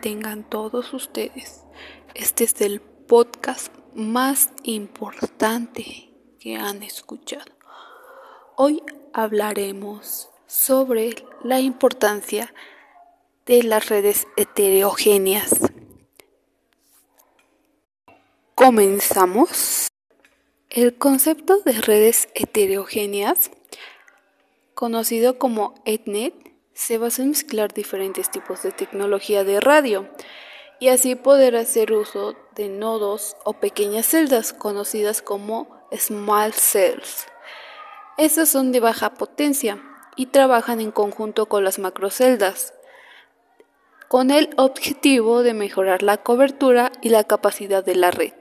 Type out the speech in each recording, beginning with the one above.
tengan todos ustedes. Este es el podcast más importante que han escuchado. Hoy hablaremos sobre la importancia de las redes heterogéneas. Comenzamos. El concepto de redes heterogéneas, conocido como ETNET, se basa en mezclar diferentes tipos de tecnología de radio y así poder hacer uso de nodos o pequeñas celdas conocidas como small cells. Estas son de baja potencia y trabajan en conjunto con las macroceldas, con el objetivo de mejorar la cobertura y la capacidad de la red.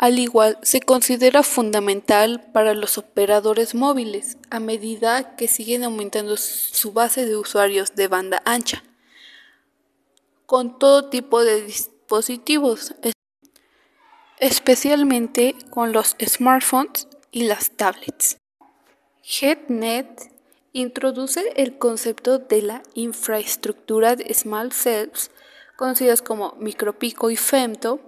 Al igual, se considera fundamental para los operadores móviles a medida que siguen aumentando su base de usuarios de banda ancha, con todo tipo de dispositivos, especialmente con los smartphones y las tablets. HeadNet introduce el concepto de la infraestructura de Small Cells, conocidas como micropico y femto,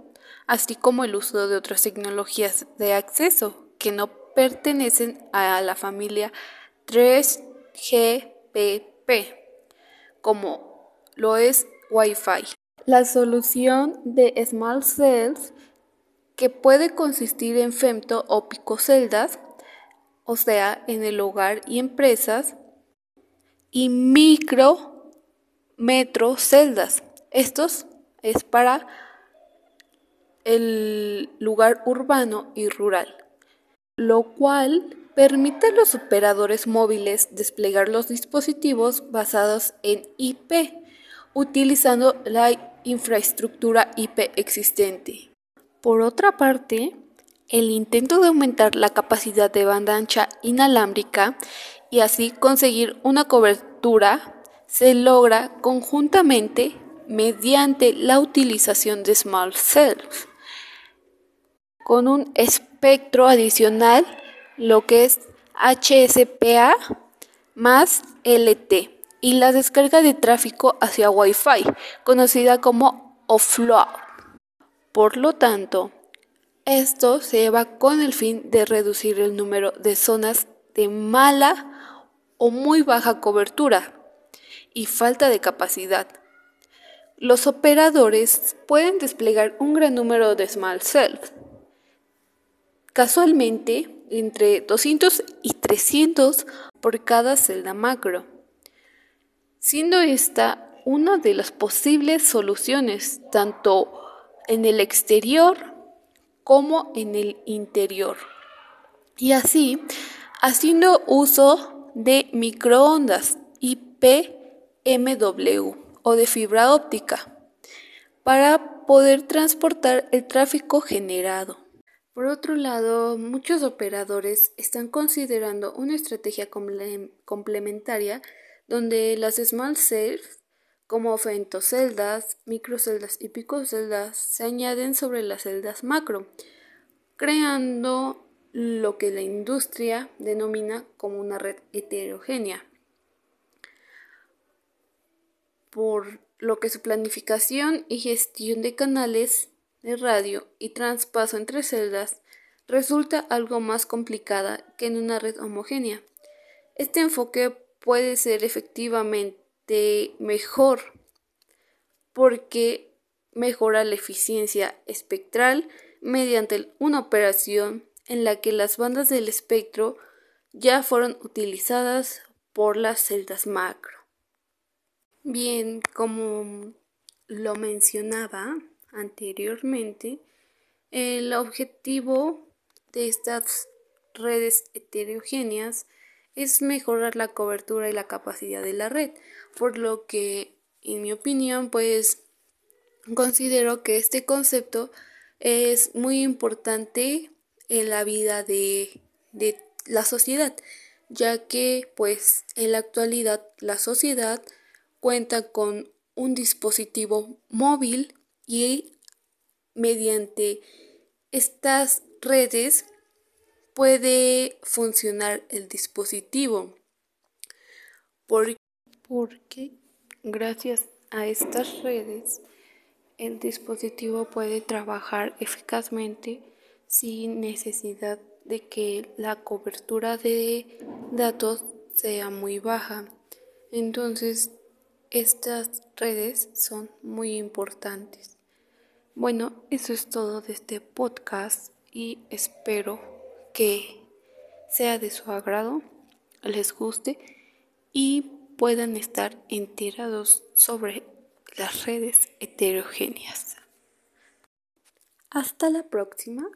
así como el uso de otras tecnologías de acceso que no pertenecen a la familia 3GPP, como lo es Wi-Fi. La solución de Small Cells, que puede consistir en femto o picoceldas, o sea, en el hogar y empresas, y micro metro celdas. Estos es para el lugar urbano y rural, lo cual permite a los operadores móviles desplegar los dispositivos basados en IP, utilizando la infraestructura IP existente. Por otra parte, el intento de aumentar la capacidad de banda ancha inalámbrica y así conseguir una cobertura se logra conjuntamente mediante la utilización de small cells con un espectro adicional, lo que es HSPA más LT, y la descarga de tráfico hacia Wi-Fi, conocida como offload. Por lo tanto, esto se lleva con el fin de reducir el número de zonas de mala o muy baja cobertura y falta de capacidad. Los operadores pueden desplegar un gran número de small cells, casualmente entre 200 y 300 por cada celda macro, siendo esta una de las posibles soluciones tanto en el exterior como en el interior. Y así, haciendo uso de microondas IPMW o de fibra óptica para poder transportar el tráfico generado. Por otro lado, muchos operadores están considerando una estrategia complementaria donde las small cells como femtoceldas, microceldas y picoceldas se añaden sobre las celdas macro, creando lo que la industria denomina como una red heterogénea. Por lo que su planificación y gestión de canales de radio y traspaso entre celdas resulta algo más complicada que en una red homogénea. Este enfoque puede ser efectivamente mejor porque mejora la eficiencia espectral mediante una operación en la que las bandas del espectro ya fueron utilizadas por las celdas macro. Bien, como lo mencionaba, anteriormente, el objetivo de estas redes heterogéneas es mejorar la cobertura y la capacidad de la red, por lo que, en mi opinión, pues considero que este concepto es muy importante en la vida de, de la sociedad, ya que pues en la actualidad la sociedad cuenta con un dispositivo móvil y mediante estas redes puede funcionar el dispositivo porque gracias a estas redes, el dispositivo puede trabajar eficazmente sin necesidad de que la cobertura de datos sea muy baja. Entonces, estas redes son muy importantes. Bueno, eso es todo de este podcast y espero que sea de su agrado, les guste y puedan estar enterados sobre las redes heterogéneas. Hasta la próxima.